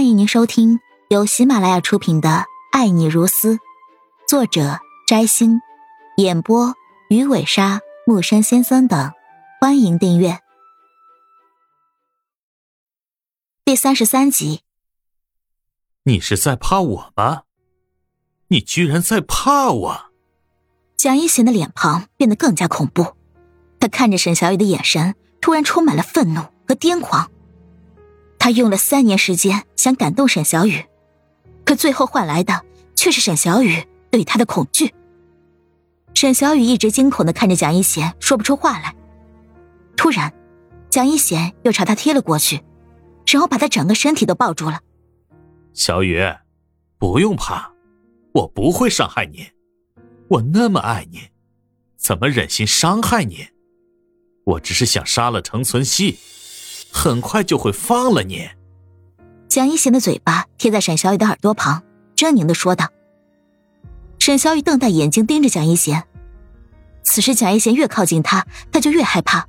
欢迎您收听由喜马拉雅出品的《爱你如斯》，作者摘星，演播鱼尾鲨、木山先生等。欢迎订阅第三十三集。你是在怕我吗？你居然在怕我！蒋一贤的脸庞变得更加恐怖，他看着沈小雨的眼神突然充满了愤怒和癫狂。他用了三年时间想感动沈小雨，可最后换来的却是沈小雨对他的恐惧。沈小雨一直惊恐的看着蒋一贤，说不出话来。突然，蒋一贤又朝他贴了过去，然后把他整个身体都抱住了。小雨，不用怕，我不会伤害你。我那么爱你，怎么忍心伤害你？我只是想杀了程存希。很快就会放了你。蒋一贤的嘴巴贴在沈小雨的耳朵旁，狰狞的说道。沈小雨瞪大眼睛盯着蒋一贤。此时蒋一贤越靠近他，他就越害怕。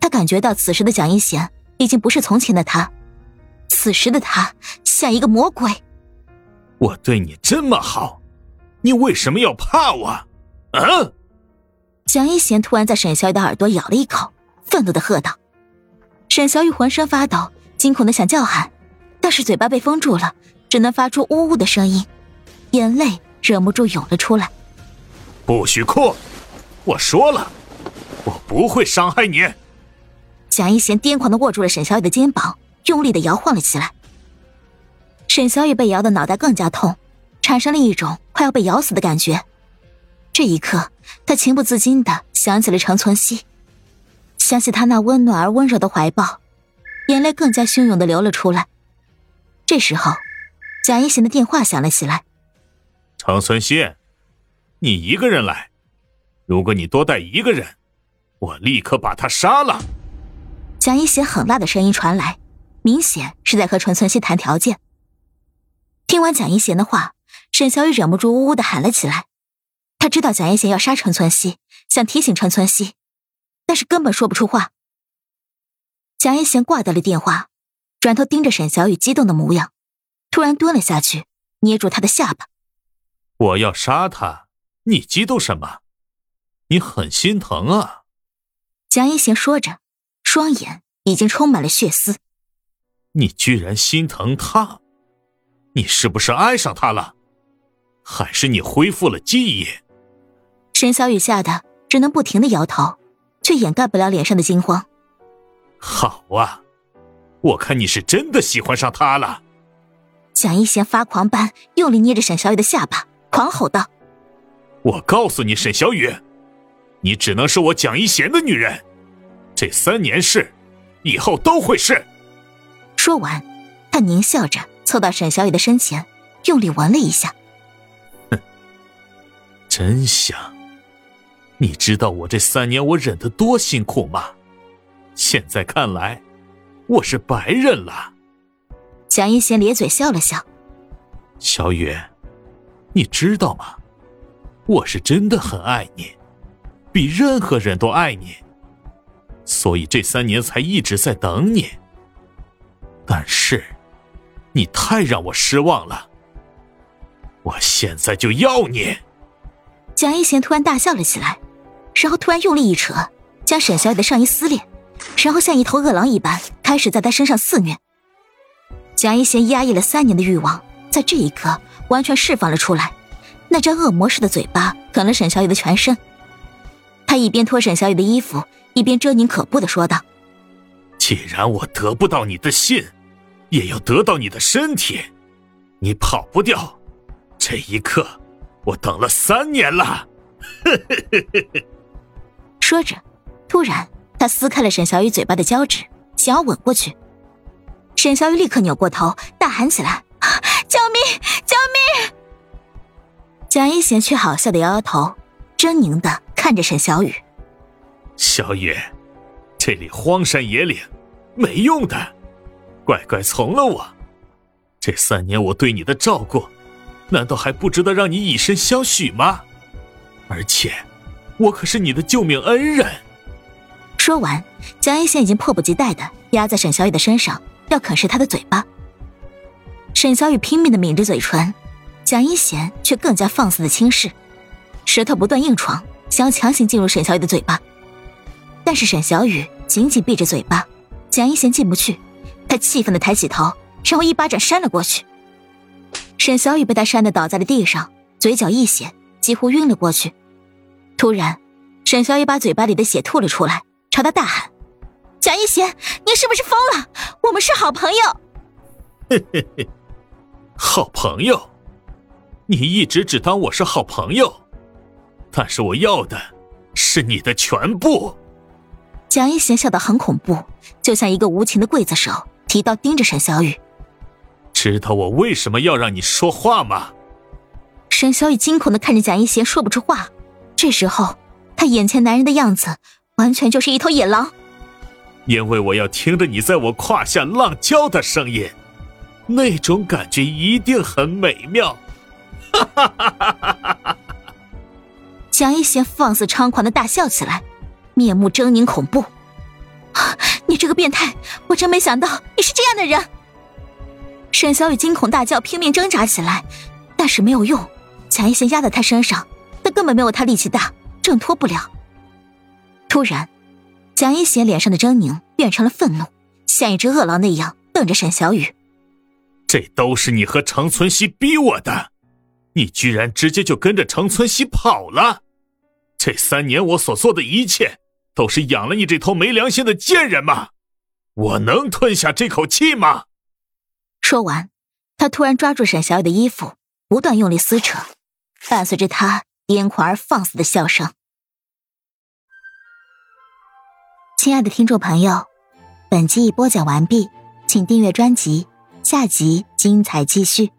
他感觉到此时的蒋一贤已经不是从前的他，此时的他像一个魔鬼。我对你这么好，你为什么要怕我？啊！蒋一贤突然在沈小雨的耳朵咬了一口，愤怒的喝道。沈小雨浑身发抖，惊恐的想叫喊，但是嘴巴被封住了，只能发出呜呜的声音，眼泪忍不住涌了出来。不许哭！我说了，我不会伤害你。蒋一贤癫狂的握住了沈小雨的肩膀，用力的摇晃了起来。沈小雨被摇的脑袋更加痛，产生了一种快要被咬死的感觉。这一刻，他情不自禁的想起了程存希。想起他那温暖而温柔的怀抱，眼泪更加汹涌的流了出来。这时候，蒋一贤的电话响了起来。程存希，你一个人来，如果你多带一个人，我立刻把他杀了。蒋一贤狠辣的声音传来，明显是在和程存希谈条件。听完蒋一贤的话，沈小雨忍不住呜呜的喊了起来。他知道蒋一贤要杀陈存希，想提醒陈存希。但是根本说不出话。蒋一贤挂掉了电话，转头盯着沈小雨激动的模样，突然蹲了下去，捏住他的下巴。我要杀他，你激动什么？你很心疼啊！蒋一贤说着，双眼已经充满了血丝。你居然心疼他？你是不是爱上他了？还是你恢复了记忆？沈小雨吓得只能不停的摇头。却掩盖不了脸上的惊慌。好啊，我看你是真的喜欢上他了。蒋一贤发狂般用力捏着沈小雨的下巴，狂吼道：“我告诉你，沈小雨，你只能是我蒋一贤的女人，这三年是，以后都会是。”说完，他狞笑着凑到沈小雨的身前，用力闻了一下。哼，真香。你知道我这三年我忍得多辛苦吗？现在看来，我是白忍了。蒋一贤咧嘴笑了笑。小雨，你知道吗？我是真的很爱你，比任何人都爱你，所以这三年才一直在等你。但是，你太让我失望了。我现在就要你！蒋一贤突然大笑了起来。然后突然用力一扯，将沈小雨的上衣撕裂，然后像一头饿狼一般开始在她身上肆虐。蒋一贤压抑了三年的欲望，在这一刻完全释放了出来，那张恶魔似的嘴巴啃了沈小雨的全身。他一边脱沈小雨的衣服，一边狰狞可怖的说道：“既然我得不到你的心，也要得到你的身体，你跑不掉。这一刻，我等了三年了。” 说着，突然他撕开了沈小雨嘴巴的胶纸，想要吻过去。沈小雨立刻扭过头，大喊起来：“救命！救命！”蒋一贤却好笑的摇摇头，狰狞的看着沈小雨：“小雨，这里荒山野岭，没用的，乖乖从了我。这三年我对你的照顾，难道还不值得让你以身相许吗？而且……”我可是你的救命恩人。说完，蒋一贤已经迫不及待的压在沈小雨的身上，要啃食她的嘴巴。沈小雨拼命的抿着嘴唇，蒋一贤却更加放肆的轻视，舌头不断硬闯，想要强行进入沈小雨的嘴巴。但是沈小雨紧紧闭着嘴巴，蒋一贤进不去。他气愤的抬起头，然后一巴掌扇了过去。沈小雨被他扇的倒在了地上，嘴角溢血，几乎晕了过去。突然，沈小雨把嘴巴里的血吐了出来，朝他大喊：“蒋一贤，你是不是疯了？我们是好朋友。”嘿嘿嘿，好朋友，你一直只当我是好朋友，但是我要的是你的全部。蒋一贤笑得很恐怖，就像一个无情的刽子手，提刀盯着沈小雨。知道我为什么要让你说话吗？沈小雨惊恐的看着蒋一贤，说不出话。这时候，他眼前男人的样子，完全就是一头野狼。因为我要听着你在我胯下浪叫的声音。那种感觉一定很美妙，哈哈哈哈哈哈！蒋一贤放肆猖狂的大笑起来，面目狰狞恐怖。你这个变态，我真没想到你是这样的人。沈小雨惊恐大叫，拼命挣扎起来，但是没有用。蒋一贤压在他身上，他根本没有他力气大，挣脱不了。突然，蒋一贤脸上的狰狞变成了愤怒，像一只饿狼那样瞪着沈小雨。这都是你和程存希逼我的，你居然直接就跟着程存希跑了！这三年我所做的一切，都是养了你这头没良心的贱人吗？我能吞下这口气吗？说完，他突然抓住沈小雨的衣服，不断用力撕扯，伴随着他癫狂而放肆的笑声。亲爱的听众朋友，本集已播讲完毕，请订阅专辑。下集精彩继续。